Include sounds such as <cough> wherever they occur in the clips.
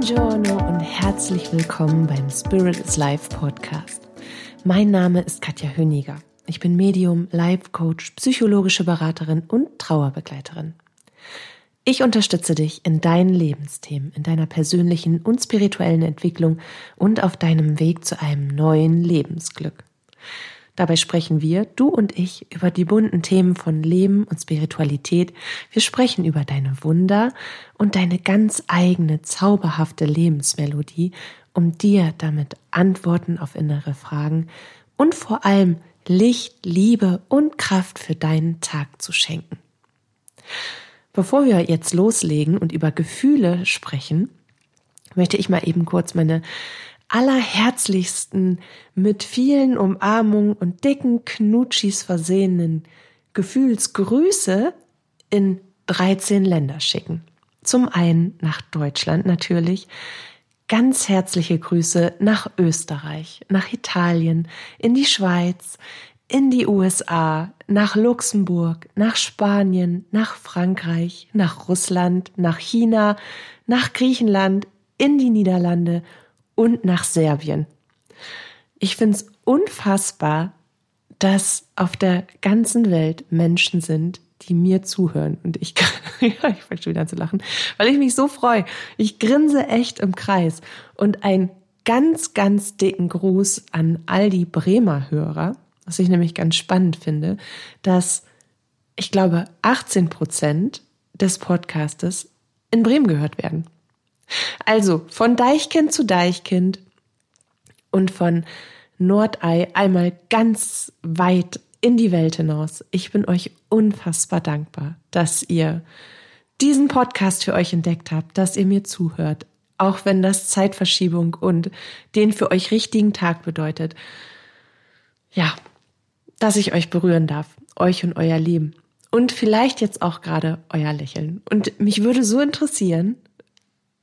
Buongiorno und herzlich willkommen beim Spirit is Life Podcast. Mein Name ist Katja Höniger. Ich bin Medium, Life Coach, psychologische Beraterin und Trauerbegleiterin. Ich unterstütze dich in deinen Lebensthemen, in deiner persönlichen und spirituellen Entwicklung und auf deinem Weg zu einem neuen Lebensglück. Dabei sprechen wir, du und ich, über die bunten Themen von Leben und Spiritualität. Wir sprechen über deine Wunder und deine ganz eigene zauberhafte Lebensmelodie, um dir damit Antworten auf innere Fragen und vor allem Licht, Liebe und Kraft für deinen Tag zu schenken. Bevor wir jetzt loslegen und über Gefühle sprechen, möchte ich mal eben kurz meine allerherzlichsten, mit vielen Umarmungen und dicken Knutschis versehenen Gefühlsgrüße in 13 Länder schicken. Zum einen nach Deutschland natürlich, ganz herzliche Grüße nach Österreich, nach Italien, in die Schweiz, in die USA, nach Luxemburg, nach Spanien, nach Frankreich, nach Russland, nach China, nach Griechenland, in die Niederlande und nach Serbien. Ich finde es unfassbar, dass auf der ganzen Welt Menschen sind, die mir zuhören. Und ich, <laughs> ja, ich fange schon wieder an zu lachen, weil ich mich so freue. Ich grinse echt im Kreis. Und ein ganz, ganz dicken Gruß an all die Bremer Hörer, was ich nämlich ganz spannend finde, dass ich glaube 18 Prozent des Podcastes in Bremen gehört werden. Also von Deichkind zu Deichkind und von Nordei einmal ganz weit in die Welt hinaus. Ich bin euch unfassbar dankbar, dass ihr diesen Podcast für euch entdeckt habt, dass ihr mir zuhört, auch wenn das Zeitverschiebung und den für euch richtigen Tag bedeutet. Ja, dass ich euch berühren darf, euch und euer Leben und vielleicht jetzt auch gerade euer Lächeln. Und mich würde so interessieren,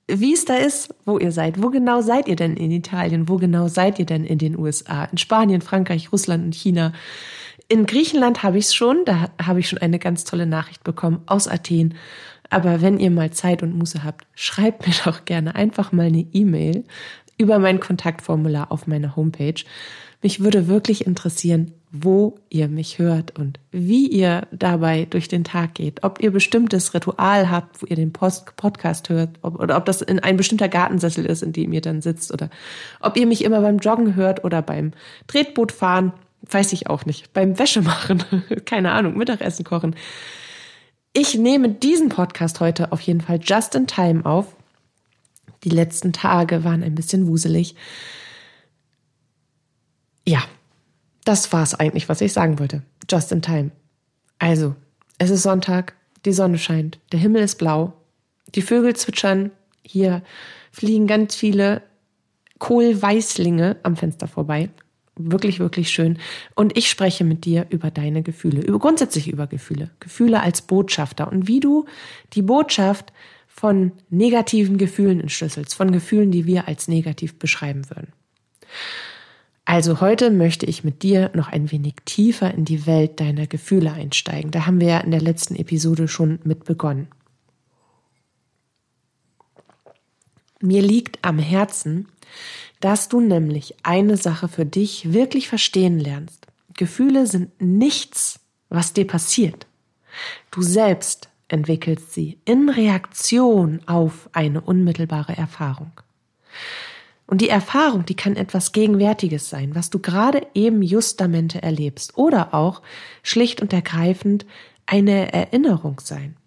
wie es da ist, wo ihr seid. Wo genau seid ihr denn in Italien? Wo genau seid ihr denn in den USA? In Spanien, Frankreich, Russland und China. In Griechenland habe ich es schon, da habe ich schon eine ganz tolle Nachricht bekommen aus Athen. Aber wenn ihr mal Zeit und Muße habt, schreibt mir <laughs> doch gerne einfach mal eine E-Mail über mein Kontaktformular auf meiner Homepage. Mich würde wirklich interessieren, wo ihr mich hört und wie ihr dabei durch den Tag geht. Ob ihr bestimmtes Ritual habt, wo ihr den Post Podcast hört, ob, oder ob das in ein bestimmter Gartensessel ist, in dem ihr dann sitzt, oder ob ihr mich immer beim Joggen hört oder beim Tretbootfahren, weiß ich auch nicht, beim Wäschemachen, <laughs> keine Ahnung, Mittagessen kochen. Ich nehme diesen Podcast heute auf jeden Fall just in time auf. Die letzten Tage waren ein bisschen wuselig. Ja, das war's eigentlich, was ich sagen wollte. Just in time. Also, es ist Sonntag, die Sonne scheint, der Himmel ist blau, die Vögel zwitschern, hier fliegen ganz viele Kohlweißlinge am Fenster vorbei. Wirklich, wirklich schön. Und ich spreche mit dir über deine Gefühle, über grundsätzlich über Gefühle. Gefühle als Botschafter und wie du die Botschaft von negativen Gefühlen entschlüsselst, von Gefühlen, die wir als negativ beschreiben würden. Also heute möchte ich mit dir noch ein wenig tiefer in die Welt deiner Gefühle einsteigen. Da haben wir ja in der letzten Episode schon mit begonnen. Mir liegt am Herzen, dass du nämlich eine Sache für dich wirklich verstehen lernst. Gefühle sind nichts, was dir passiert. Du selbst entwickelst sie in Reaktion auf eine unmittelbare Erfahrung. Und die Erfahrung, die kann etwas Gegenwärtiges sein, was du gerade eben justamente erlebst oder auch schlicht und ergreifend eine Erinnerung sein.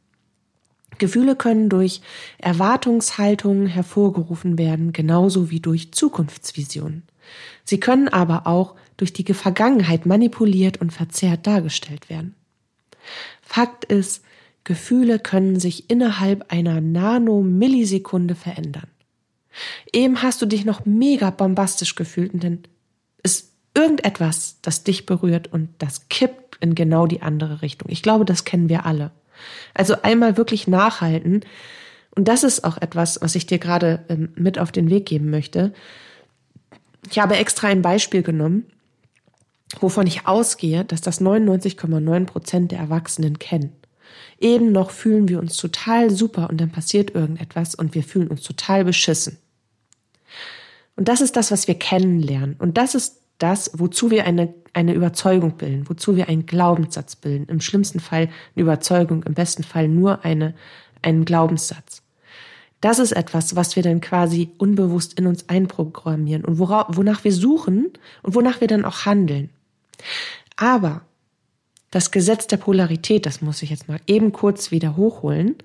Gefühle können durch Erwartungshaltungen hervorgerufen werden, genauso wie durch Zukunftsvisionen. Sie können aber auch durch die Vergangenheit manipuliert und verzerrt dargestellt werden. Fakt ist, Gefühle können sich innerhalb einer Nanomillisekunde verändern. Eben hast du dich noch mega bombastisch gefühlt und dann ist irgendetwas, das dich berührt und das kippt in genau die andere Richtung. Ich glaube, das kennen wir alle. Also einmal wirklich nachhalten. Und das ist auch etwas, was ich dir gerade ähm, mit auf den Weg geben möchte. Ich habe extra ein Beispiel genommen, wovon ich ausgehe, dass das 99,9 Prozent der Erwachsenen kennen. Eben noch fühlen wir uns total super und dann passiert irgendetwas und wir fühlen uns total beschissen. Und das ist das, was wir kennenlernen. Und das ist das, wozu wir eine, eine Überzeugung bilden, wozu wir einen Glaubenssatz bilden. Im schlimmsten Fall eine Überzeugung, im besten Fall nur eine, einen Glaubenssatz. Das ist etwas, was wir dann quasi unbewusst in uns einprogrammieren und wora, wonach wir suchen und wonach wir dann auch handeln. Aber das Gesetz der Polarität, das muss ich jetzt mal eben kurz wieder hochholen.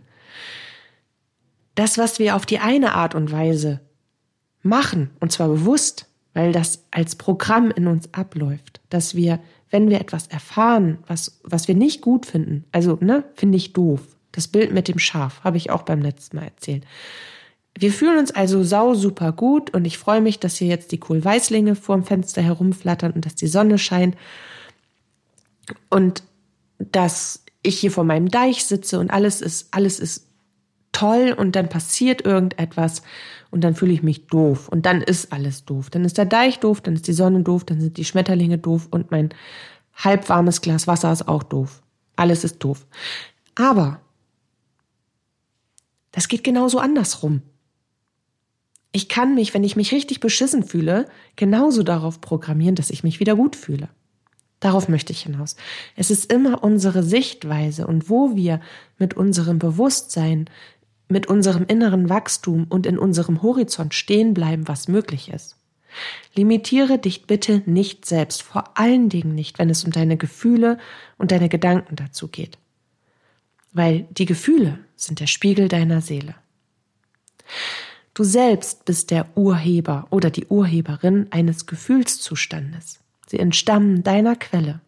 Das, was wir auf die eine Art und Weise machen, und zwar bewusst, weil das als Programm in uns abläuft, dass wir, wenn wir etwas erfahren, was, was wir nicht gut finden, also, ne, finde ich doof. Das Bild mit dem Schaf habe ich auch beim letzten Mal erzählt. Wir fühlen uns also sau super gut und ich freue mich, dass hier jetzt die Kohlweißlinge vorm Fenster herumflattern und dass die Sonne scheint und dass ich hier vor meinem Deich sitze und alles ist, alles ist toll und dann passiert irgendetwas und dann fühle ich mich doof und dann ist alles doof. Dann ist der Deich doof, dann ist die Sonne doof, dann sind die Schmetterlinge doof und mein halbwarmes Glas Wasser ist auch doof. Alles ist doof. Aber das geht genauso andersrum. Ich kann mich, wenn ich mich richtig beschissen fühle, genauso darauf programmieren, dass ich mich wieder gut fühle. Darauf möchte ich hinaus. Es ist immer unsere Sichtweise und wo wir mit unserem Bewusstsein, mit unserem inneren Wachstum und in unserem Horizont stehen bleiben, was möglich ist. Limitiere dich bitte nicht selbst, vor allen Dingen nicht, wenn es um deine Gefühle und deine Gedanken dazu geht. Weil die Gefühle sind der Spiegel deiner Seele. Du selbst bist der Urheber oder die Urheberin eines Gefühlszustandes. Sie entstammen deiner Quelle,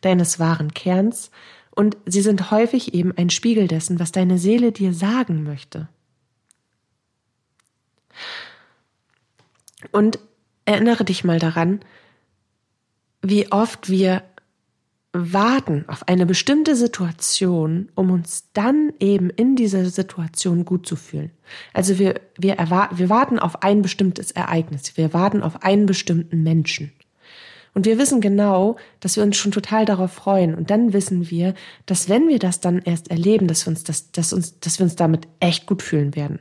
deines wahren Kerns, und sie sind häufig eben ein Spiegel dessen, was deine Seele dir sagen möchte. Und erinnere dich mal daran, wie oft wir warten auf eine bestimmte Situation, um uns dann eben in dieser Situation gut zu fühlen. Also wir, wir, wir warten auf ein bestimmtes Ereignis, wir warten auf einen bestimmten Menschen. Und wir wissen genau, dass wir uns schon total darauf freuen. Und dann wissen wir, dass wenn wir das dann erst erleben, dass wir uns, das, dass uns, dass wir uns damit echt gut fühlen werden.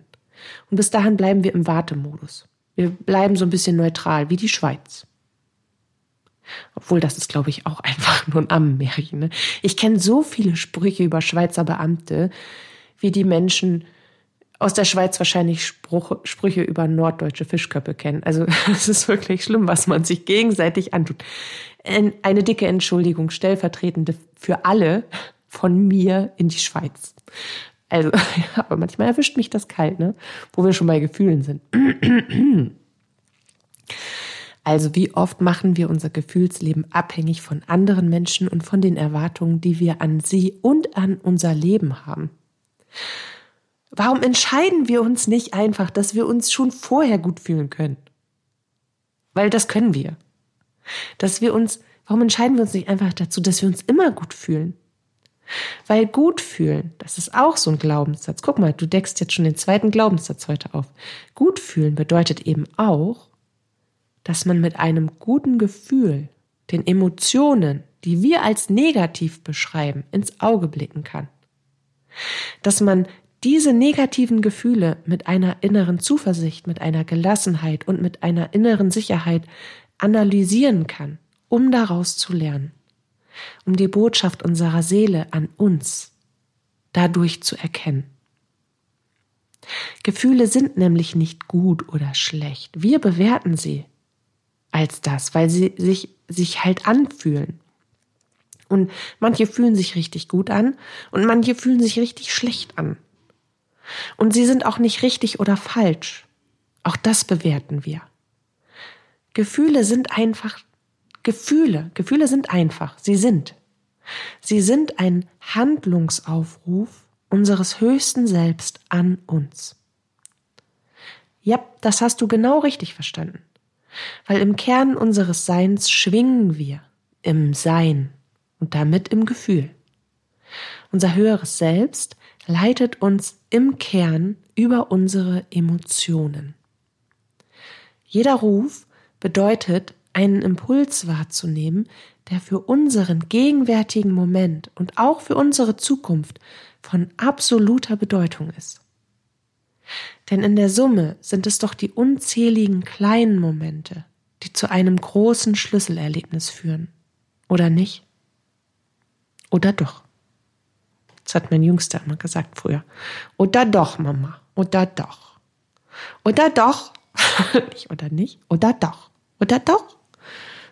Und bis dahin bleiben wir im Wartemodus. Wir bleiben so ein bisschen neutral, wie die Schweiz. Obwohl, das ist, glaube ich, auch <laughs> einfach nur ein Ammenmärchen. Ne? Ich kenne so viele Sprüche über Schweizer Beamte, wie die Menschen aus der Schweiz wahrscheinlich Spruch, Sprüche über norddeutsche Fischköpfe kennen. Also <laughs> es ist wirklich schlimm, was man sich gegenseitig antut. Eine dicke Entschuldigung, stellvertretende für alle von mir in die Schweiz. Also, ja, <laughs> aber manchmal erwischt mich das kalt, ne? Wo wir schon bei Gefühlen sind. <clears throat> Also wie oft machen wir unser Gefühlsleben abhängig von anderen Menschen und von den Erwartungen, die wir an sie und an unser Leben haben? Warum entscheiden wir uns nicht einfach, dass wir uns schon vorher gut fühlen können? Weil das können wir. Dass wir uns, warum entscheiden wir uns nicht einfach dazu, dass wir uns immer gut fühlen? Weil gut fühlen, das ist auch so ein Glaubenssatz. Guck mal, du deckst jetzt schon den zweiten Glaubenssatz heute auf. Gut fühlen bedeutet eben auch, dass man mit einem guten Gefühl den Emotionen, die wir als negativ beschreiben, ins Auge blicken kann. Dass man diese negativen Gefühle mit einer inneren Zuversicht, mit einer Gelassenheit und mit einer inneren Sicherheit analysieren kann, um daraus zu lernen, um die Botschaft unserer Seele an uns dadurch zu erkennen. Gefühle sind nämlich nicht gut oder schlecht. Wir bewerten sie als das, weil sie sich, sich halt anfühlen. Und manche fühlen sich richtig gut an und manche fühlen sich richtig schlecht an. Und sie sind auch nicht richtig oder falsch. Auch das bewerten wir. Gefühle sind einfach Gefühle. Gefühle sind einfach. Sie sind. Sie sind ein Handlungsaufruf unseres höchsten Selbst an uns. Ja, das hast du genau richtig verstanden. Weil im Kern unseres Seins schwingen wir im Sein und damit im Gefühl. Unser höheres Selbst leitet uns im Kern über unsere Emotionen. Jeder Ruf bedeutet einen Impuls wahrzunehmen, der für unseren gegenwärtigen Moment und auch für unsere Zukunft von absoluter Bedeutung ist. Denn in der Summe sind es doch die unzähligen kleinen Momente, die zu einem großen Schlüsselerlebnis führen. Oder nicht? Oder doch? Das hat mein Jüngster immer gesagt früher. Oder doch, Mama. Oder doch. Oder doch. <laughs> nicht oder nicht. Oder doch. Oder doch.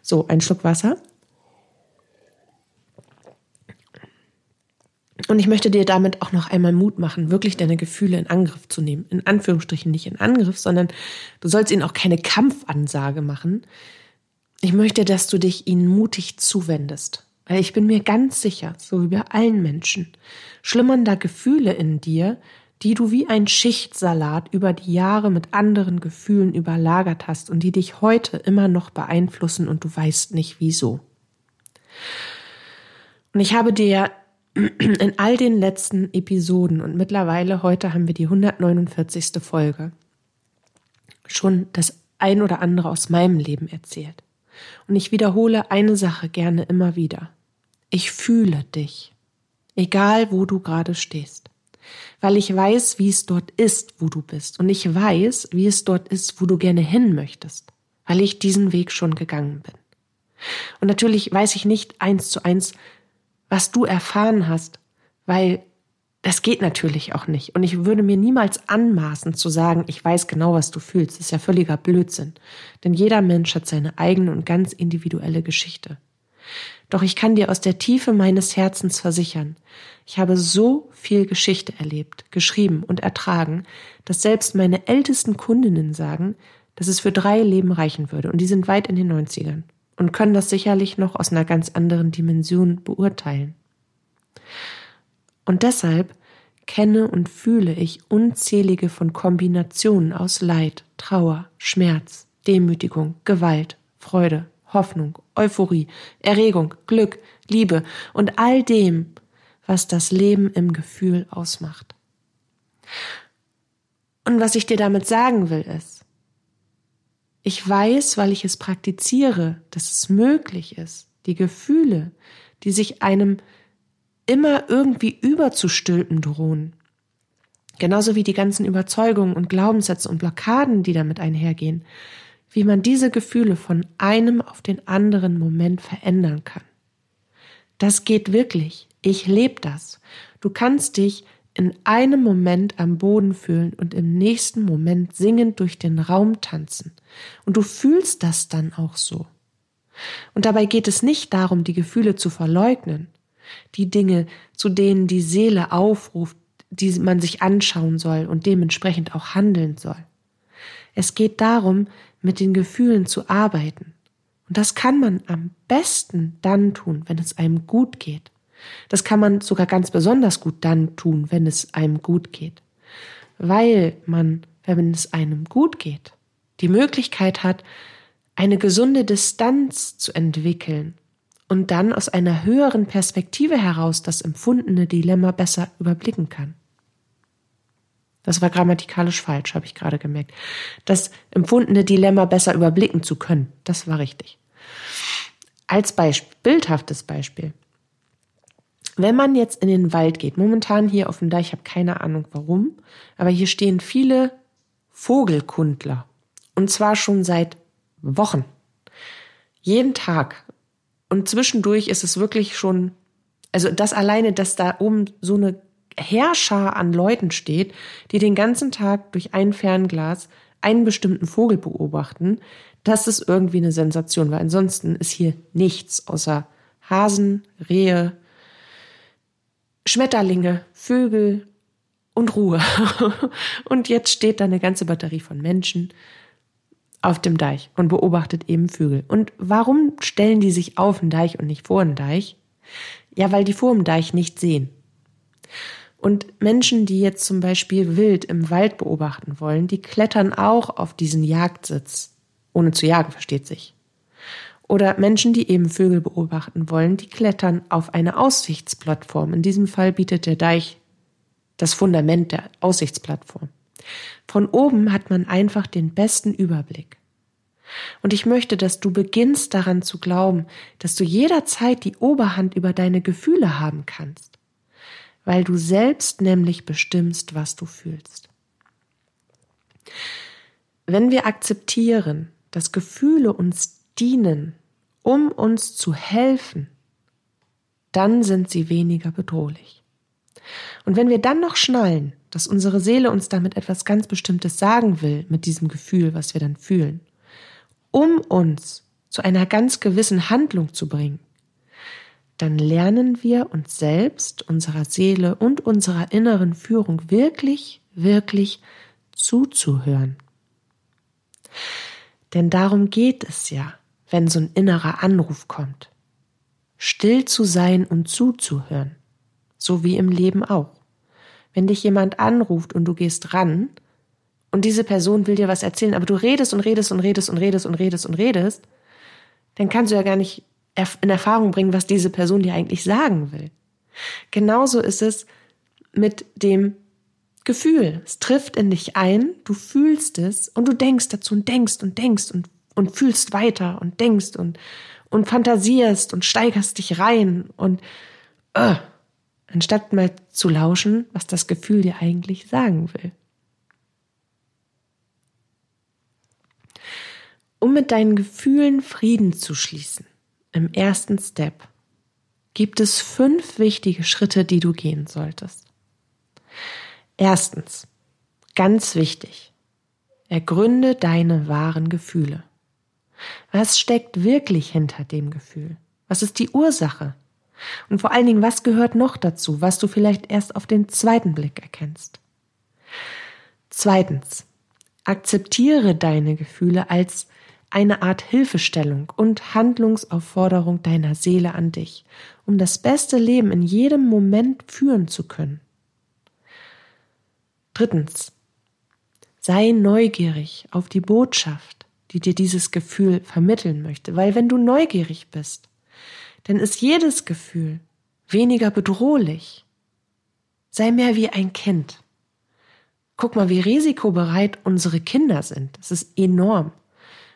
So, ein Schluck Wasser. Und ich möchte dir damit auch noch einmal Mut machen, wirklich deine Gefühle in Angriff zu nehmen. In Anführungsstrichen nicht in Angriff, sondern du sollst ihnen auch keine Kampfansage machen. Ich möchte, dass du dich ihnen mutig zuwendest. Weil ich bin mir ganz sicher, so wie bei allen Menschen, schlummern da Gefühle in dir, die du wie ein Schichtsalat über die Jahre mit anderen Gefühlen überlagert hast und die dich heute immer noch beeinflussen und du weißt nicht wieso. Und ich habe dir <clears throat> in all den letzten Episoden und mittlerweile heute haben wir die 149. Folge schon das ein oder andere aus meinem Leben erzählt. Und ich wiederhole eine Sache gerne immer wieder. Ich fühle dich, egal wo du gerade stehst, weil ich weiß, wie es dort ist, wo du bist. Und ich weiß, wie es dort ist, wo du gerne hin möchtest, weil ich diesen Weg schon gegangen bin. Und natürlich weiß ich nicht eins zu eins, was du erfahren hast, weil das geht natürlich auch nicht. Und ich würde mir niemals anmaßen zu sagen, ich weiß genau, was du fühlst. Das ist ja völliger Blödsinn. Denn jeder Mensch hat seine eigene und ganz individuelle Geschichte. Doch ich kann dir aus der Tiefe meines Herzens versichern, ich habe so viel Geschichte erlebt, geschrieben und ertragen, dass selbst meine ältesten Kundinnen sagen, dass es für drei Leben reichen würde. Und die sind weit in den 90ern und können das sicherlich noch aus einer ganz anderen Dimension beurteilen. Und deshalb kenne und fühle ich unzählige von Kombinationen aus Leid, Trauer, Schmerz, Demütigung, Gewalt, Freude, Hoffnung, Euphorie, Erregung, Glück, Liebe und all dem, was das Leben im Gefühl ausmacht. Und was ich dir damit sagen will, ist, ich weiß, weil ich es praktiziere, dass es möglich ist, die Gefühle, die sich einem immer irgendwie überzustülpen drohen, genauso wie die ganzen Überzeugungen und Glaubenssätze und Blockaden, die damit einhergehen, wie man diese Gefühle von einem auf den anderen Moment verändern kann. Das geht wirklich. Ich lebe das. Du kannst dich in einem Moment am Boden fühlen und im nächsten Moment singend durch den Raum tanzen. Und du fühlst das dann auch so. Und dabei geht es nicht darum, die Gefühle zu verleugnen, die Dinge, zu denen die Seele aufruft, die man sich anschauen soll und dementsprechend auch handeln soll. Es geht darum, mit den Gefühlen zu arbeiten. Und das kann man am besten dann tun, wenn es einem gut geht. Das kann man sogar ganz besonders gut dann tun, wenn es einem gut geht. Weil man, wenn es einem gut geht, die Möglichkeit hat, eine gesunde Distanz zu entwickeln und dann aus einer höheren Perspektive heraus das empfundene Dilemma besser überblicken kann. Das war grammatikalisch falsch, habe ich gerade gemerkt. Das empfundene Dilemma besser überblicken zu können, das war richtig. Als Beispiel, bildhaftes Beispiel. Wenn man jetzt in den Wald geht, momentan hier auf dem Deich, ich habe keine Ahnung warum, aber hier stehen viele Vogelkundler. Und zwar schon seit Wochen. Jeden Tag. Und zwischendurch ist es wirklich schon, also das alleine, dass da oben so eine Herrscher an Leuten steht, die den ganzen Tag durch ein Fernglas einen bestimmten Vogel beobachten, das ist irgendwie eine Sensation, weil ansonsten ist hier nichts außer Hasen, Rehe, Schmetterlinge, Vögel und Ruhe. <laughs> und jetzt steht da eine ganze Batterie von Menschen auf dem Deich und beobachtet eben Vögel. Und warum stellen die sich auf den Deich und nicht vor den Deich? Ja, weil die vor dem Deich nicht sehen. Und Menschen, die jetzt zum Beispiel wild im Wald beobachten wollen, die klettern auch auf diesen Jagdsitz. Ohne zu jagen, versteht sich. Oder Menschen, die eben Vögel beobachten wollen, die klettern auf eine Aussichtsplattform. In diesem Fall bietet der Deich das Fundament der Aussichtsplattform. Von oben hat man einfach den besten Überblick. Und ich möchte, dass du beginnst daran zu glauben, dass du jederzeit die Oberhand über deine Gefühle haben kannst, weil du selbst nämlich bestimmst, was du fühlst. Wenn wir akzeptieren, dass Gefühle uns dienen, um uns zu helfen, dann sind sie weniger bedrohlich. Und wenn wir dann noch schnallen, dass unsere Seele uns damit etwas ganz Bestimmtes sagen will, mit diesem Gefühl, was wir dann fühlen, um uns zu einer ganz gewissen Handlung zu bringen, dann lernen wir uns selbst, unserer Seele und unserer inneren Führung wirklich, wirklich zuzuhören. Denn darum geht es ja, wenn so ein innerer Anruf kommt. Still zu sein und zuzuhören, so wie im Leben auch. Wenn dich jemand anruft und du gehst ran, und diese Person will dir was erzählen, aber du redest und redest und redest und redest und redest und redest, dann kannst du ja gar nicht in Erfahrung bringen, was diese Person dir eigentlich sagen will. Genauso ist es mit dem Gefühl. Es trifft in dich ein, du fühlst es und du denkst dazu und denkst und denkst und, und fühlst weiter und denkst und, und fantasierst und steigerst dich rein und uh, anstatt mal zu lauschen, was das Gefühl dir eigentlich sagen will. Um mit deinen Gefühlen Frieden zu schließen, im ersten Step, gibt es fünf wichtige Schritte, die du gehen solltest. Erstens, ganz wichtig, ergründe deine wahren Gefühle. Was steckt wirklich hinter dem Gefühl? Was ist die Ursache? Und vor allen Dingen, was gehört noch dazu, was du vielleicht erst auf den zweiten Blick erkennst? Zweitens, akzeptiere deine Gefühle als eine Art Hilfestellung und Handlungsaufforderung deiner Seele an dich, um das beste Leben in jedem Moment führen zu können. Drittens. Sei neugierig auf die Botschaft, die dir dieses Gefühl vermitteln möchte, weil wenn du neugierig bist, dann ist jedes Gefühl weniger bedrohlich. Sei mehr wie ein Kind. Guck mal, wie risikobereit unsere Kinder sind. Das ist enorm.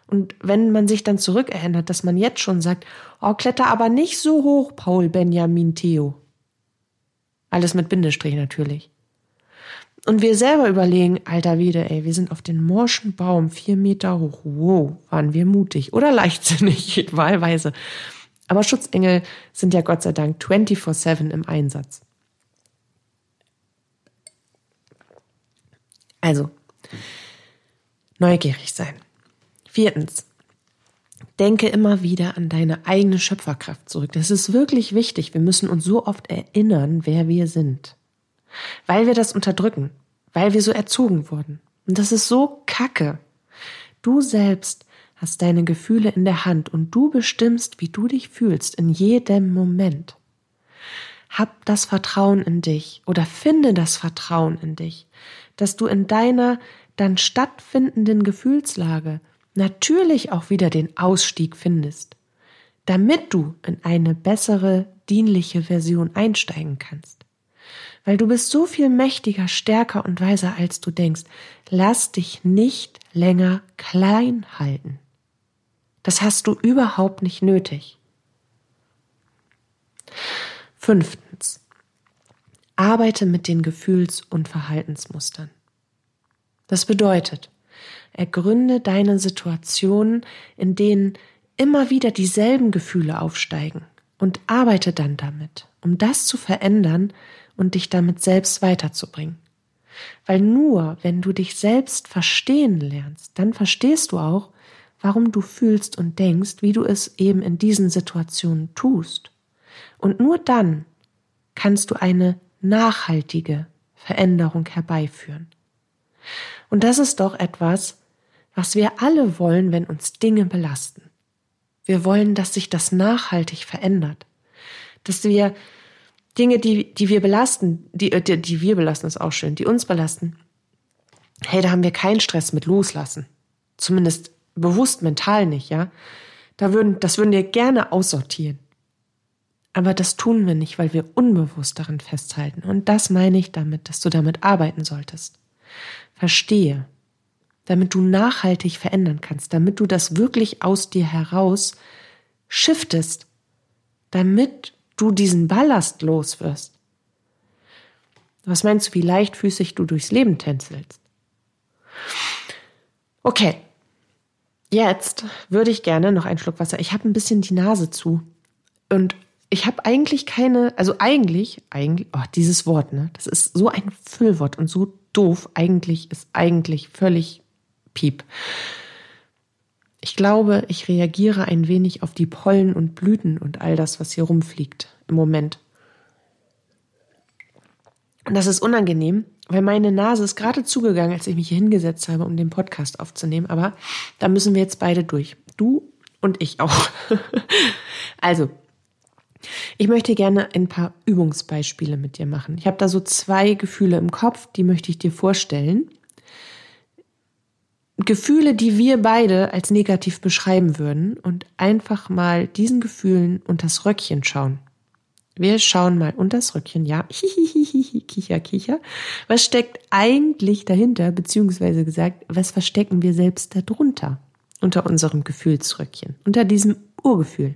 Und wenn man sich dann zurückerinnert, dass man jetzt schon sagt, oh, kletter aber nicht so hoch, Paul Benjamin Theo. Alles mit Bindestrich natürlich. Und wir selber überlegen, alter wieder, ey, wir sind auf den morschen Baum vier Meter hoch. Wow, waren wir mutig oder leichtsinnig, <laughs> wahlweise. Aber Schutzengel sind ja Gott sei Dank 24-7 im Einsatz. Also, neugierig sein. Viertens. Denke immer wieder an deine eigene Schöpferkraft zurück. Das ist wirklich wichtig. Wir müssen uns so oft erinnern, wer wir sind. Weil wir das unterdrücken. Weil wir so erzogen wurden. Und das ist so kacke. Du selbst hast deine Gefühle in der Hand und du bestimmst, wie du dich fühlst in jedem Moment. Hab das Vertrauen in dich oder finde das Vertrauen in dich, dass du in deiner dann stattfindenden Gefühlslage natürlich auch wieder den Ausstieg findest, damit du in eine bessere, dienliche Version einsteigen kannst. Weil du bist so viel mächtiger, stärker und weiser, als du denkst. Lass dich nicht länger klein halten. Das hast du überhaupt nicht nötig. Fünftens. Arbeite mit den Gefühls- und Verhaltensmustern. Das bedeutet, Ergründe deine Situationen, in denen immer wieder dieselben Gefühle aufsteigen und arbeite dann damit, um das zu verändern und dich damit selbst weiterzubringen. Weil nur wenn du dich selbst verstehen lernst, dann verstehst du auch, warum du fühlst und denkst, wie du es eben in diesen Situationen tust. Und nur dann kannst du eine nachhaltige Veränderung herbeiführen. Und das ist doch etwas, was wir alle wollen, wenn uns Dinge belasten. Wir wollen, dass sich das nachhaltig verändert. Dass wir Dinge, die, die wir belasten, die, die, die wir belasten, ist auch schön, die uns belasten. Hey, da haben wir keinen Stress mit loslassen. Zumindest bewusst mental nicht, ja. Da würden, das würden wir gerne aussortieren. Aber das tun wir nicht, weil wir unbewusst daran festhalten. Und das meine ich damit, dass du damit arbeiten solltest. Verstehe, damit du nachhaltig verändern kannst, damit du das wirklich aus dir heraus shiftest, damit du diesen Ballast los wirst. Was meinst du, wie leichtfüßig du durchs Leben tänzelst? Okay, jetzt würde ich gerne noch einen Schluck Wasser. Ich habe ein bisschen die Nase zu und ich habe eigentlich keine, also eigentlich, eigentlich, oh, dieses Wort, ne, das ist so ein Füllwort und so doof. Eigentlich ist eigentlich völlig piep. Ich glaube, ich reagiere ein wenig auf die Pollen und Blüten und all das, was hier rumfliegt im Moment. Und das ist unangenehm, weil meine Nase ist gerade zugegangen, als ich mich hier hingesetzt habe, um den Podcast aufzunehmen. Aber da müssen wir jetzt beide durch. Du und ich auch. <laughs> also, ich möchte gerne ein paar Übungsbeispiele mit dir machen. Ich habe da so zwei Gefühle im Kopf, die möchte ich dir vorstellen. Gefühle, die wir beide als negativ beschreiben würden und einfach mal diesen Gefühlen unters Röckchen schauen. Wir schauen mal unters Röckchen, ja, hihihihi, <laughs> kicher, kicher. Was steckt eigentlich dahinter, beziehungsweise gesagt, was verstecken wir selbst darunter? Unter unserem Gefühlsröckchen, unter diesem Urgefühl.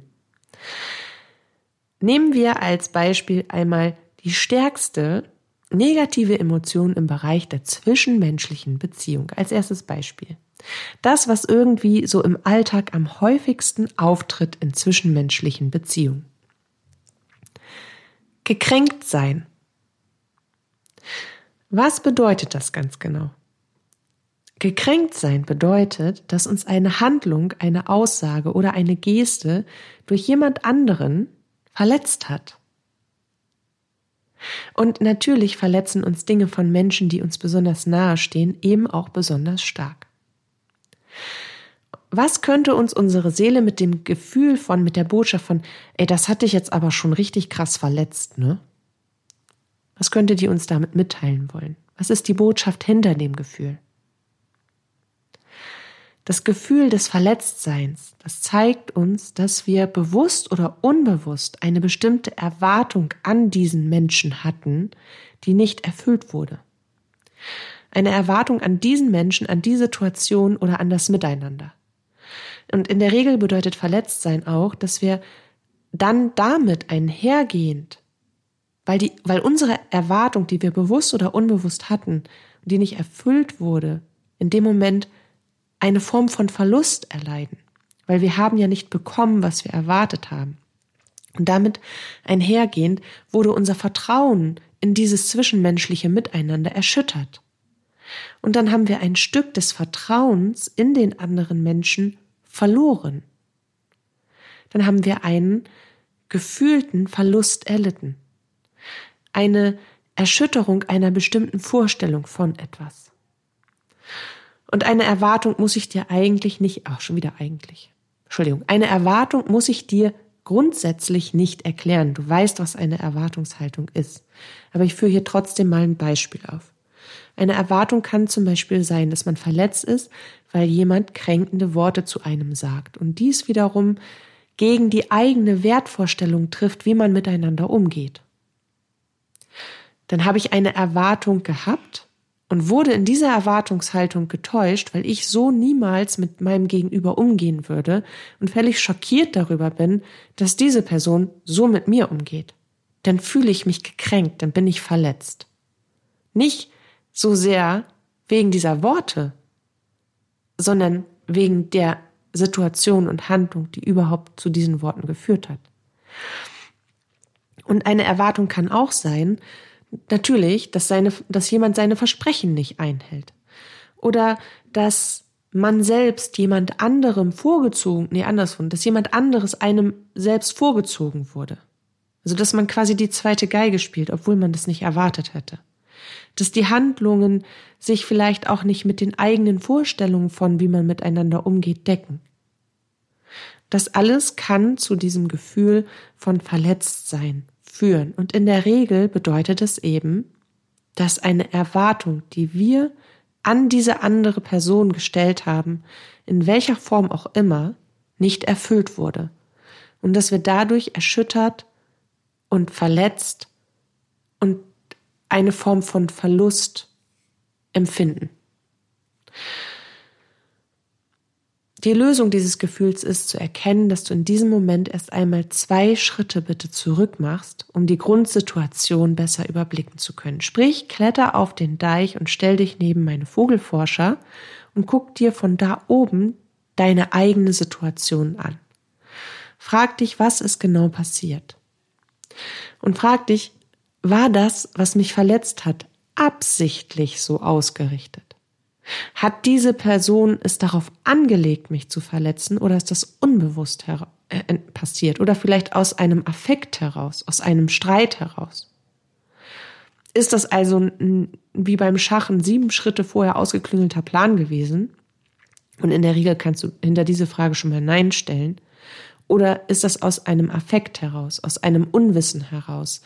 Nehmen wir als Beispiel einmal die stärkste negative Emotion im Bereich der zwischenmenschlichen Beziehung als erstes Beispiel. Das, was irgendwie so im Alltag am häufigsten auftritt in zwischenmenschlichen Beziehungen. Gekränkt sein. Was bedeutet das ganz genau? Gekränkt sein bedeutet, dass uns eine Handlung, eine Aussage oder eine Geste durch jemand anderen verletzt hat. Und natürlich verletzen uns Dinge von Menschen, die uns besonders nahe stehen, eben auch besonders stark. Was könnte uns unsere Seele mit dem Gefühl von, mit der Botschaft von, ey, das hat dich jetzt aber schon richtig krass verletzt, ne? Was könnte die uns damit mitteilen wollen? Was ist die Botschaft hinter dem Gefühl? Das Gefühl des Verletztseins, das zeigt uns, dass wir bewusst oder unbewusst eine bestimmte Erwartung an diesen Menschen hatten, die nicht erfüllt wurde. Eine Erwartung an diesen Menschen, an die Situation oder an das Miteinander. Und in der Regel bedeutet Verletztsein auch, dass wir dann damit einhergehend, weil die, weil unsere Erwartung, die wir bewusst oder unbewusst hatten, die nicht erfüllt wurde, in dem Moment eine Form von Verlust erleiden, weil wir haben ja nicht bekommen, was wir erwartet haben. Und damit einhergehend wurde unser Vertrauen in dieses zwischenmenschliche Miteinander erschüttert. Und dann haben wir ein Stück des Vertrauens in den anderen Menschen verloren. Dann haben wir einen gefühlten Verlust erlitten. Eine Erschütterung einer bestimmten Vorstellung von etwas. Und eine Erwartung muss ich dir eigentlich nicht, ach, schon wieder eigentlich. Entschuldigung, eine Erwartung muss ich dir grundsätzlich nicht erklären. Du weißt, was eine Erwartungshaltung ist. Aber ich führe hier trotzdem mal ein Beispiel auf. Eine Erwartung kann zum Beispiel sein, dass man verletzt ist, weil jemand kränkende Worte zu einem sagt und dies wiederum gegen die eigene Wertvorstellung trifft, wie man miteinander umgeht. Dann habe ich eine Erwartung gehabt und wurde in dieser Erwartungshaltung getäuscht, weil ich so niemals mit meinem Gegenüber umgehen würde und völlig schockiert darüber bin, dass diese Person so mit mir umgeht. Dann fühle ich mich gekränkt, dann bin ich verletzt. Nicht so sehr wegen dieser Worte, sondern wegen der Situation und Handlung, die überhaupt zu diesen Worten geführt hat. Und eine Erwartung kann auch sein, natürlich, dass, seine, dass jemand seine Versprechen nicht einhält. Oder dass man selbst jemand anderem vorgezogen, nee, andersrum, dass jemand anderes einem selbst vorgezogen wurde. Also, dass man quasi die zweite Geige spielt, obwohl man das nicht erwartet hätte. Dass die Handlungen sich vielleicht auch nicht mit den eigenen Vorstellungen von, wie man miteinander umgeht, decken. Das alles kann zu diesem Gefühl von Verletztsein führen. Und in der Regel bedeutet es eben, dass eine Erwartung, die wir an diese andere Person gestellt haben, in welcher Form auch immer, nicht erfüllt wurde. Und dass wir dadurch erschüttert und verletzt und eine Form von Verlust empfinden. Die Lösung dieses Gefühls ist zu erkennen, dass du in diesem Moment erst einmal zwei Schritte bitte zurück machst, um die Grundsituation besser überblicken zu können. Sprich, kletter auf den Deich und stell dich neben meine Vogelforscher und guck dir von da oben deine eigene Situation an. Frag dich, was ist genau passiert? Und frag dich, war das, was mich verletzt hat, absichtlich so ausgerichtet? Hat diese Person es darauf angelegt, mich zu verletzen, oder ist das unbewusst äh, passiert? Oder vielleicht aus einem Affekt heraus, aus einem Streit heraus? Ist das also ein, wie beim Schachen sieben Schritte vorher ausgeklüngelter Plan gewesen? Und in der Regel kannst du hinter diese Frage schon mal Nein stellen. Oder ist das aus einem Affekt heraus, aus einem Unwissen heraus,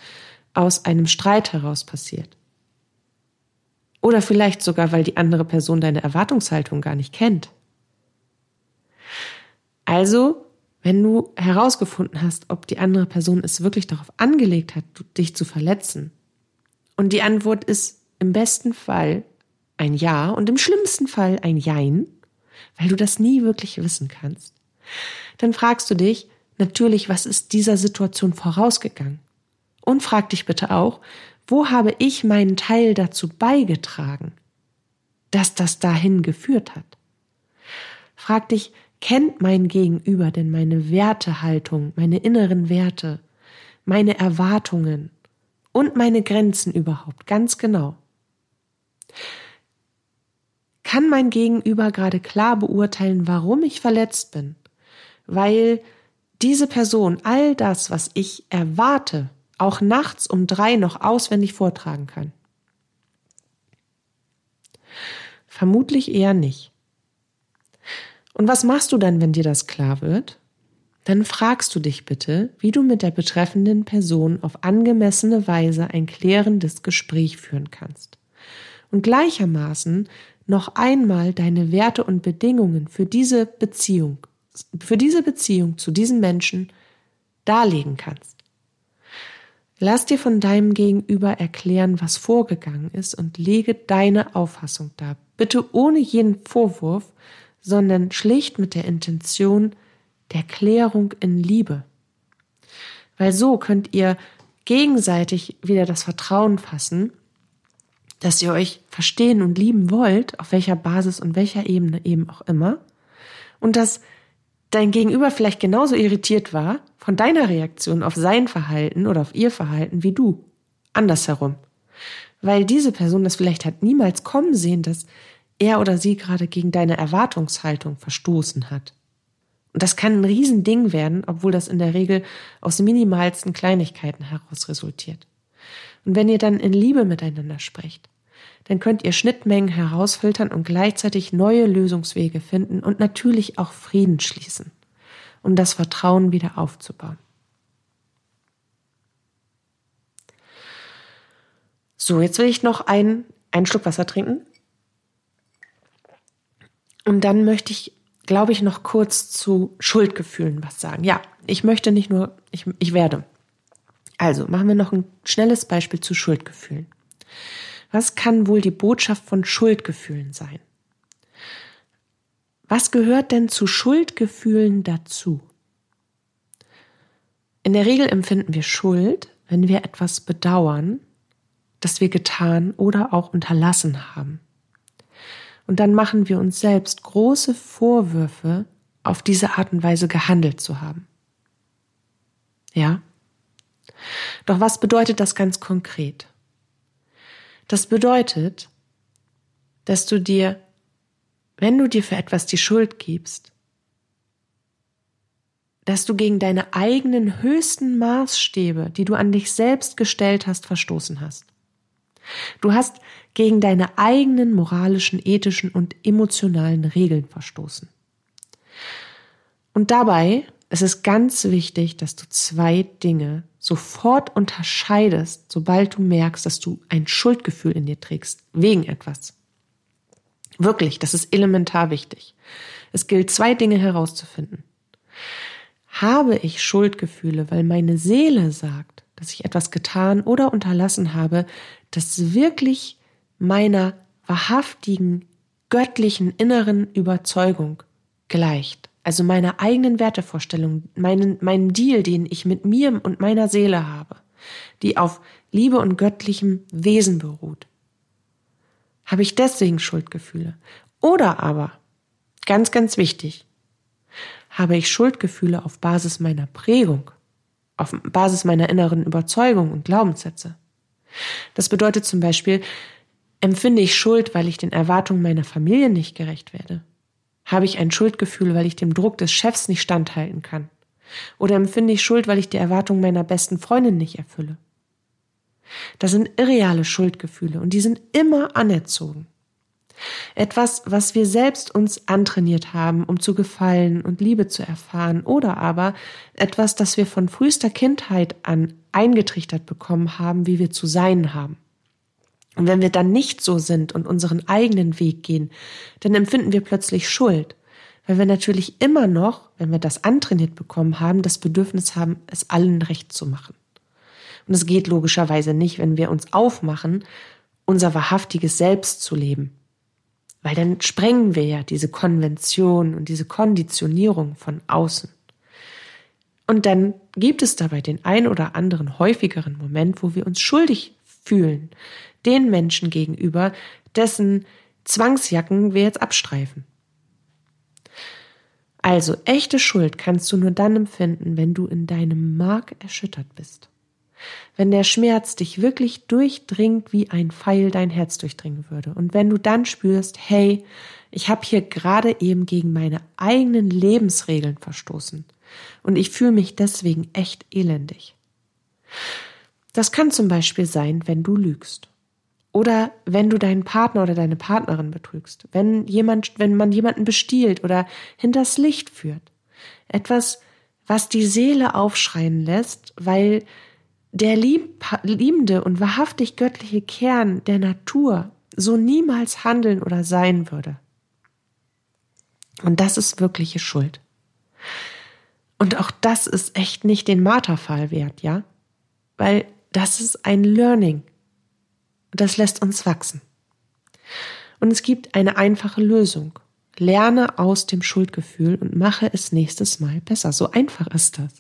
aus einem Streit heraus passiert? Oder vielleicht sogar, weil die andere Person deine Erwartungshaltung gar nicht kennt. Also, wenn du herausgefunden hast, ob die andere Person es wirklich darauf angelegt hat, dich zu verletzen, und die Antwort ist im besten Fall ein Ja und im schlimmsten Fall ein Jein, weil du das nie wirklich wissen kannst, dann fragst du dich natürlich, was ist dieser Situation vorausgegangen? Und frag dich bitte auch, wo habe ich meinen Teil dazu beigetragen, dass das dahin geführt hat? Frag dich, kennt mein Gegenüber denn meine Wertehaltung, meine inneren Werte, meine Erwartungen und meine Grenzen überhaupt ganz genau? Kann mein Gegenüber gerade klar beurteilen, warum ich verletzt bin? Weil diese Person all das, was ich erwarte, auch nachts um drei noch auswendig vortragen kann? Vermutlich eher nicht. Und was machst du dann, wenn dir das klar wird? Dann fragst du dich bitte, wie du mit der betreffenden Person auf angemessene Weise ein klärendes Gespräch führen kannst. Und gleichermaßen noch einmal deine Werte und Bedingungen für diese Beziehung, für diese Beziehung zu diesem Menschen darlegen kannst. Lass dir von deinem Gegenüber erklären, was vorgegangen ist und lege deine Auffassung dar. Bitte ohne jeden Vorwurf, sondern schlicht mit der Intention der Klärung in Liebe. Weil so könnt ihr gegenseitig wieder das Vertrauen fassen, dass ihr euch verstehen und lieben wollt, auf welcher Basis und welcher Ebene eben auch immer, und dass dein Gegenüber vielleicht genauso irritiert war von deiner Reaktion auf sein Verhalten oder auf ihr Verhalten wie du. Andersherum. Weil diese Person das vielleicht hat niemals kommen sehen, dass er oder sie gerade gegen deine Erwartungshaltung verstoßen hat. Und das kann ein Riesending werden, obwohl das in der Regel aus minimalsten Kleinigkeiten heraus resultiert. Und wenn ihr dann in Liebe miteinander sprecht, dann könnt ihr Schnittmengen herausfiltern und gleichzeitig neue Lösungswege finden und natürlich auch Frieden schließen, um das Vertrauen wieder aufzubauen. So, jetzt will ich noch einen, einen Schluck Wasser trinken. Und dann möchte ich, glaube ich, noch kurz zu Schuldgefühlen was sagen. Ja, ich möchte nicht nur, ich, ich werde. Also machen wir noch ein schnelles Beispiel zu Schuldgefühlen. Was kann wohl die Botschaft von Schuldgefühlen sein? Was gehört denn zu Schuldgefühlen dazu? In der Regel empfinden wir Schuld, wenn wir etwas bedauern, das wir getan oder auch unterlassen haben. Und dann machen wir uns selbst große Vorwürfe, auf diese Art und Weise gehandelt zu haben. Ja? Doch was bedeutet das ganz konkret? Das bedeutet, dass du dir, wenn du dir für etwas die Schuld gibst, dass du gegen deine eigenen höchsten Maßstäbe, die du an dich selbst gestellt hast, verstoßen hast. Du hast gegen deine eigenen moralischen, ethischen und emotionalen Regeln verstoßen. Und dabei es ist ganz wichtig, dass du zwei Dinge sofort unterscheidest, sobald du merkst, dass du ein Schuldgefühl in dir trägst, wegen etwas. Wirklich, das ist elementar wichtig. Es gilt, zwei Dinge herauszufinden. Habe ich Schuldgefühle, weil meine Seele sagt, dass ich etwas getan oder unterlassen habe, das wirklich meiner wahrhaftigen, göttlichen inneren Überzeugung gleicht, also meiner eigenen Wertevorstellung, meinen, meinen Deal, den ich mit mir und meiner Seele habe, die auf Liebe und göttlichem Wesen beruht, habe ich deswegen Schuldgefühle. Oder aber, ganz, ganz wichtig, habe ich Schuldgefühle auf Basis meiner Prägung, auf Basis meiner inneren Überzeugung und Glaubenssätze. Das bedeutet zum Beispiel, empfinde ich Schuld, weil ich den Erwartungen meiner Familie nicht gerecht werde? Habe ich ein Schuldgefühl, weil ich dem Druck des Chefs nicht standhalten kann? Oder empfinde ich Schuld, weil ich die Erwartungen meiner besten Freundin nicht erfülle? Das sind irreale Schuldgefühle und die sind immer anerzogen. Etwas, was wir selbst uns antrainiert haben, um zu gefallen und Liebe zu erfahren, oder aber etwas, das wir von frühester Kindheit an eingetrichtert bekommen haben, wie wir zu sein haben. Und wenn wir dann nicht so sind und unseren eigenen Weg gehen, dann empfinden wir plötzlich Schuld, weil wir natürlich immer noch, wenn wir das antrainiert bekommen haben, das Bedürfnis haben, es allen recht zu machen. Und es geht logischerweise nicht, wenn wir uns aufmachen, unser wahrhaftiges Selbst zu leben, weil dann sprengen wir ja diese Konvention und diese Konditionierung von außen. Und dann gibt es dabei den ein oder anderen häufigeren Moment, wo wir uns schuldig fühlen, den Menschen gegenüber, dessen Zwangsjacken wir jetzt abstreifen. Also echte Schuld kannst du nur dann empfinden, wenn du in deinem Mark erschüttert bist wenn der Schmerz dich wirklich durchdringt, wie ein Pfeil dein Herz durchdringen würde. Und wenn du dann spürst, hey, ich habe hier gerade eben gegen meine eigenen Lebensregeln verstoßen und ich fühle mich deswegen echt elendig. Das kann zum Beispiel sein, wenn du lügst. Oder wenn du deinen Partner oder deine Partnerin betrügst, wenn jemand, wenn man jemanden bestiehlt oder hinters Licht führt. Etwas, was die Seele aufschreien lässt, weil der lieb, liebende und wahrhaftig göttliche Kern der Natur so niemals handeln oder sein würde. Und das ist wirkliche Schuld. Und auch das ist echt nicht den Marterfall wert, ja? Weil das ist ein Learning. Das lässt uns wachsen. Und es gibt eine einfache Lösung. Lerne aus dem Schuldgefühl und mache es nächstes Mal besser. So einfach ist das.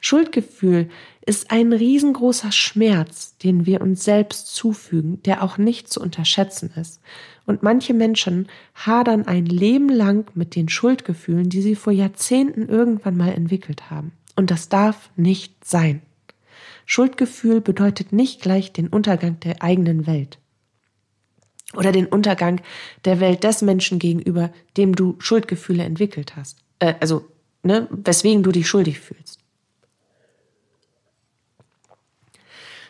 Schuldgefühl ist ein riesengroßer Schmerz, den wir uns selbst zufügen, der auch nicht zu unterschätzen ist. Und manche Menschen hadern ein Leben lang mit den Schuldgefühlen, die sie vor Jahrzehnten irgendwann mal entwickelt haben. Und das darf nicht sein. Schuldgefühl bedeutet nicht gleich den Untergang der eigenen Welt oder den Untergang der Welt des Menschen gegenüber, dem du Schuldgefühle entwickelt hast. Äh, also, ne, weswegen du dich schuldig fühlst.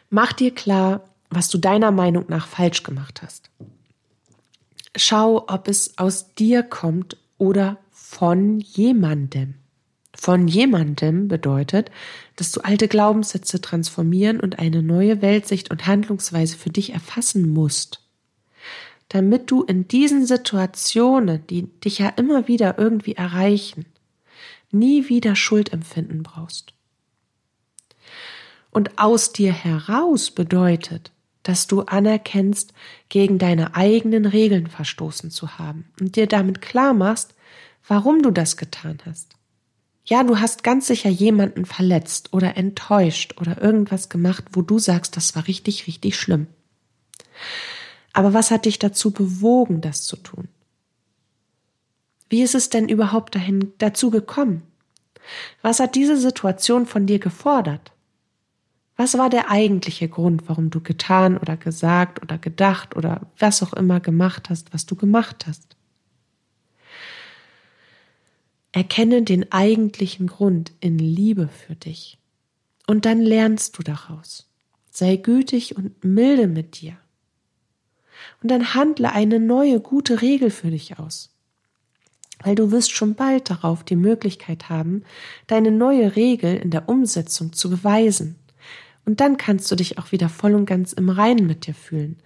Mach dir klar, was du deiner Meinung nach falsch gemacht hast. Schau, ob es aus dir kommt oder von jemandem. Von jemandem bedeutet, dass du alte Glaubenssätze transformieren und eine neue Weltsicht und Handlungsweise für dich erfassen musst. Damit du in diesen Situationen, die dich ja immer wieder irgendwie erreichen, nie wieder Schuld empfinden brauchst und aus dir heraus bedeutet, dass du anerkennst, gegen deine eigenen Regeln verstoßen zu haben und dir damit klar machst, warum du das getan hast. Ja, du hast ganz sicher jemanden verletzt oder enttäuscht oder irgendwas gemacht, wo du sagst, das war richtig, richtig schlimm. Aber was hat dich dazu bewogen, das zu tun? Wie ist es denn überhaupt dahin dazu gekommen? Was hat diese Situation von dir gefordert? Was war der eigentliche Grund, warum du getan oder gesagt oder gedacht oder was auch immer gemacht hast, was du gemacht hast? Erkenne den eigentlichen Grund in Liebe für dich. Und dann lernst du daraus. Sei gütig und milde mit dir. Und dann handle eine neue, gute Regel für dich aus. Weil du wirst schon bald darauf die Möglichkeit haben, deine neue Regel in der Umsetzung zu beweisen. Und dann kannst du dich auch wieder voll und ganz im Reinen mit dir fühlen,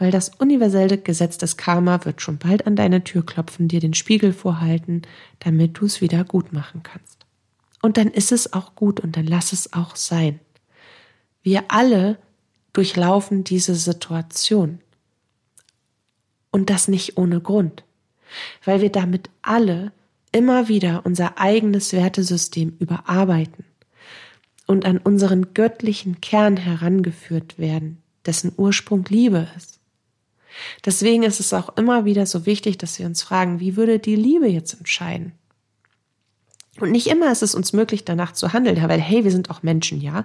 weil das universelle Gesetz des Karma wird schon bald an deine Tür klopfen, dir den Spiegel vorhalten, damit du es wieder gut machen kannst. Und dann ist es auch gut und dann lass es auch sein. Wir alle durchlaufen diese Situation. Und das nicht ohne Grund, weil wir damit alle immer wieder unser eigenes Wertesystem überarbeiten und an unseren göttlichen Kern herangeführt werden, dessen Ursprung Liebe ist. Deswegen ist es auch immer wieder so wichtig, dass wir uns fragen, wie würde die Liebe jetzt entscheiden? Und nicht immer ist es uns möglich, danach zu handeln, weil hey, wir sind auch Menschen, ja?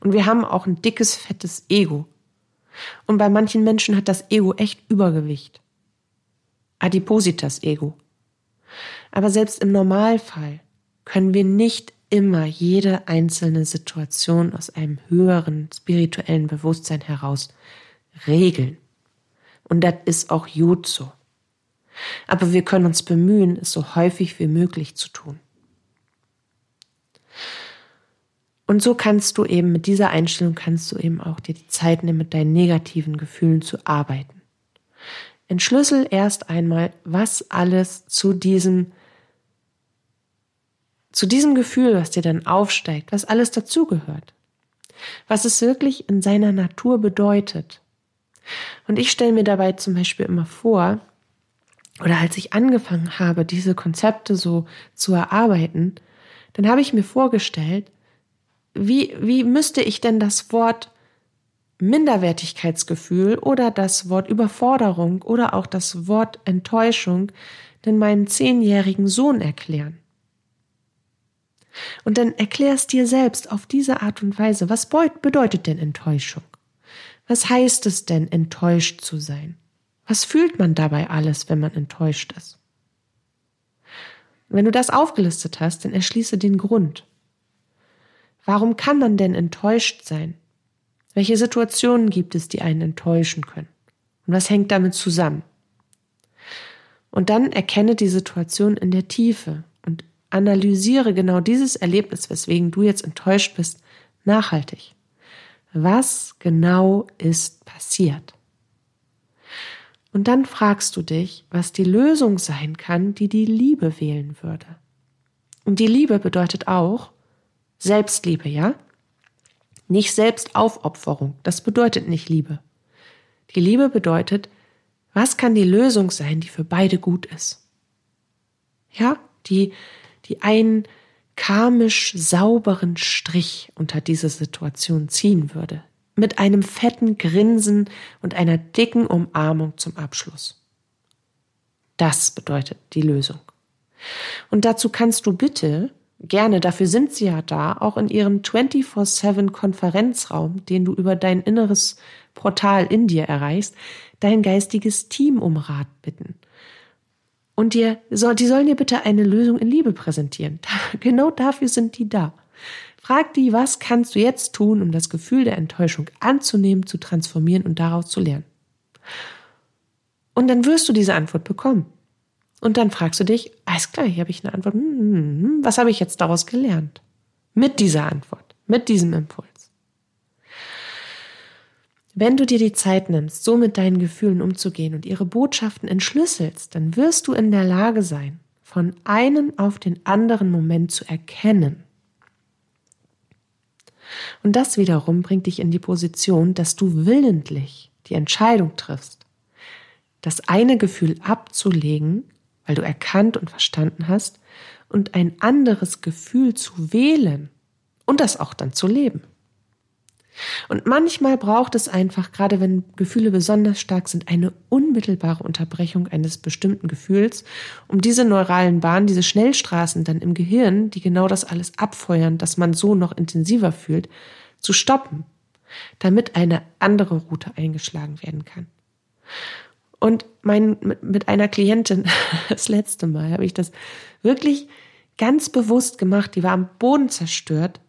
Und wir haben auch ein dickes, fettes Ego. Und bei manchen Menschen hat das Ego echt Übergewicht. Adipositas Ego. Aber selbst im Normalfall können wir nicht immer jede einzelne Situation aus einem höheren spirituellen Bewusstsein heraus regeln. Und das ist auch gut so. Aber wir können uns bemühen, es so häufig wie möglich zu tun. Und so kannst du eben mit dieser Einstellung kannst du eben auch dir die Zeit nehmen, mit deinen negativen Gefühlen zu arbeiten. Entschlüssel erst einmal, was alles zu diesem zu diesem Gefühl, was dir dann aufsteigt, was alles dazugehört. Was es wirklich in seiner Natur bedeutet. Und ich stelle mir dabei zum Beispiel immer vor, oder als ich angefangen habe, diese Konzepte so zu erarbeiten, dann habe ich mir vorgestellt, wie, wie müsste ich denn das Wort Minderwertigkeitsgefühl oder das Wort Überforderung oder auch das Wort Enttäuschung denn meinem zehnjährigen Sohn erklären? Und dann erklärst dir selbst auf diese Art und Weise, was bedeutet denn Enttäuschung? Was heißt es denn, enttäuscht zu sein? Was fühlt man dabei alles, wenn man enttäuscht ist? wenn du das aufgelistet hast, dann erschließe den Grund. Warum kann man denn enttäuscht sein? Welche Situationen gibt es, die einen enttäuschen können? Und was hängt damit zusammen? Und dann erkenne die Situation in der Tiefe analysiere genau dieses Erlebnis, weswegen du jetzt enttäuscht bist, nachhaltig. Was genau ist passiert? Und dann fragst du dich, was die Lösung sein kann, die die Liebe wählen würde. Und die Liebe bedeutet auch, Selbstliebe, ja? Nicht Selbstaufopferung, das bedeutet nicht Liebe. Die Liebe bedeutet, was kann die Lösung sein, die für beide gut ist? Ja, die, die einen karmisch sauberen Strich unter diese Situation ziehen würde. Mit einem fetten Grinsen und einer dicken Umarmung zum Abschluss. Das bedeutet die Lösung. Und dazu kannst du bitte Gerne, dafür sind sie ja da, auch in ihrem 24-7 Konferenzraum, den du über dein inneres Portal in dir erreichst, dein geistiges Team um Rat bitten. Und dir, die sollen dir bitte eine Lösung in Liebe präsentieren. <laughs> Genau dafür sind die da. Frag die, was kannst du jetzt tun, um das Gefühl der Enttäuschung anzunehmen, zu transformieren und daraus zu lernen. Und dann wirst du diese Antwort bekommen. Und dann fragst du dich, alles klar, hier habe ich eine Antwort. Hm, hm, hm, was habe ich jetzt daraus gelernt? Mit dieser Antwort, mit diesem Impuls. Wenn du dir die Zeit nimmst, so mit deinen Gefühlen umzugehen und ihre Botschaften entschlüsselst, dann wirst du in der Lage sein, von einem auf den anderen Moment zu erkennen. Und das wiederum bringt dich in die Position, dass du willentlich die Entscheidung triffst, das eine Gefühl abzulegen weil du erkannt und verstanden hast, und ein anderes Gefühl zu wählen und das auch dann zu leben. Und manchmal braucht es einfach, gerade wenn Gefühle besonders stark sind, eine unmittelbare Unterbrechung eines bestimmten Gefühls, um diese neuralen Bahnen, diese Schnellstraßen dann im Gehirn, die genau das alles abfeuern, dass man so noch intensiver fühlt, zu stoppen, damit eine andere Route eingeschlagen werden kann. Und mein, mit, einer Klientin, <laughs> das letzte Mal, habe ich das wirklich ganz bewusst gemacht. Die war am Boden zerstört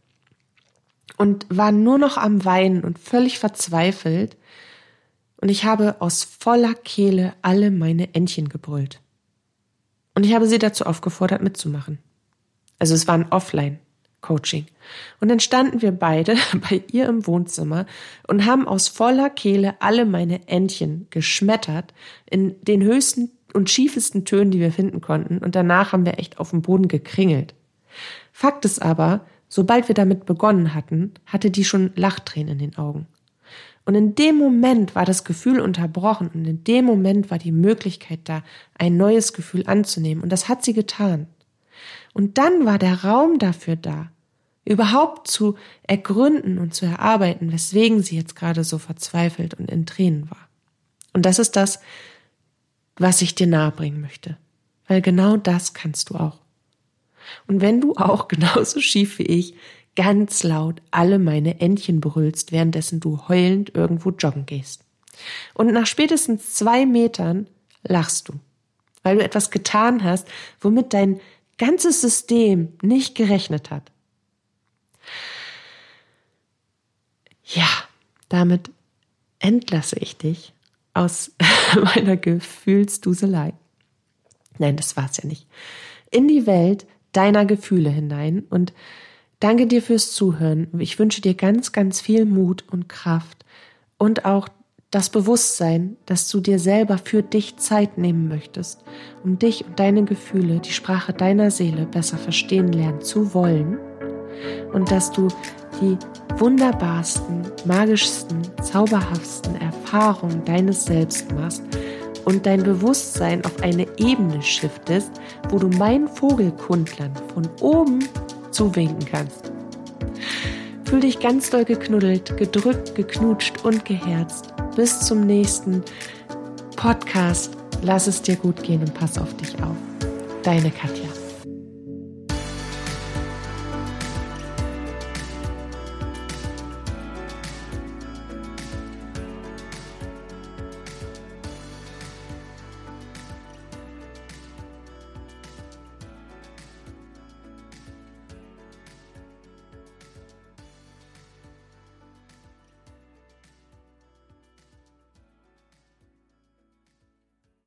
und war nur noch am Weinen und völlig verzweifelt. Und ich habe aus voller Kehle alle meine Entchen gebrüllt. Und ich habe sie dazu aufgefordert, mitzumachen. Also es war ein Offline. Coaching. Und dann standen wir beide <laughs> bei ihr im Wohnzimmer und haben aus voller Kehle alle meine Entchen geschmettert in den höchsten und schiefesten Tönen, die wir finden konnten. Und danach haben wir echt auf dem Boden gekringelt. Fakt ist aber, sobald wir damit begonnen hatten, hatte die schon Lachtränen in den Augen. Und in dem Moment war das Gefühl unterbrochen und in dem Moment war die Möglichkeit da, ein neues Gefühl anzunehmen. Und das hat sie getan. Und dann war der Raum dafür da, überhaupt zu ergründen und zu erarbeiten, weswegen sie jetzt gerade so verzweifelt und in Tränen war. Und das ist das, was ich dir nahebringen möchte. Weil genau das kannst du auch. Und wenn du auch <laughs> genauso schief wie ich ganz laut alle meine Entchen brüllst, währenddessen du heulend irgendwo joggen gehst. Und nach spätestens zwei Metern lachst du, weil du etwas getan hast, womit dein ganzes System nicht gerechnet hat. Ja, damit entlasse ich dich aus <laughs> meiner Gefühlsduselei. Nein, das war's ja nicht. In die Welt deiner Gefühle hinein und danke dir fürs Zuhören. Ich wünsche dir ganz, ganz viel Mut und Kraft und auch das Bewusstsein, dass du dir selber für dich Zeit nehmen möchtest, um dich und deine Gefühle, die Sprache deiner Seele besser verstehen lernen zu wollen und dass du die wunderbarsten, magischsten, zauberhaftsten Erfahrungen deines Selbst machst und dein Bewusstsein auf eine Ebene shiftest, wo du mein Vogelkundlern von oben zuwinken kannst. Fühl dich ganz doll geknuddelt, gedrückt, geknutscht und geherzt. Bis zum nächsten Podcast. Lass es dir gut gehen und pass auf dich auf. Deine Katja.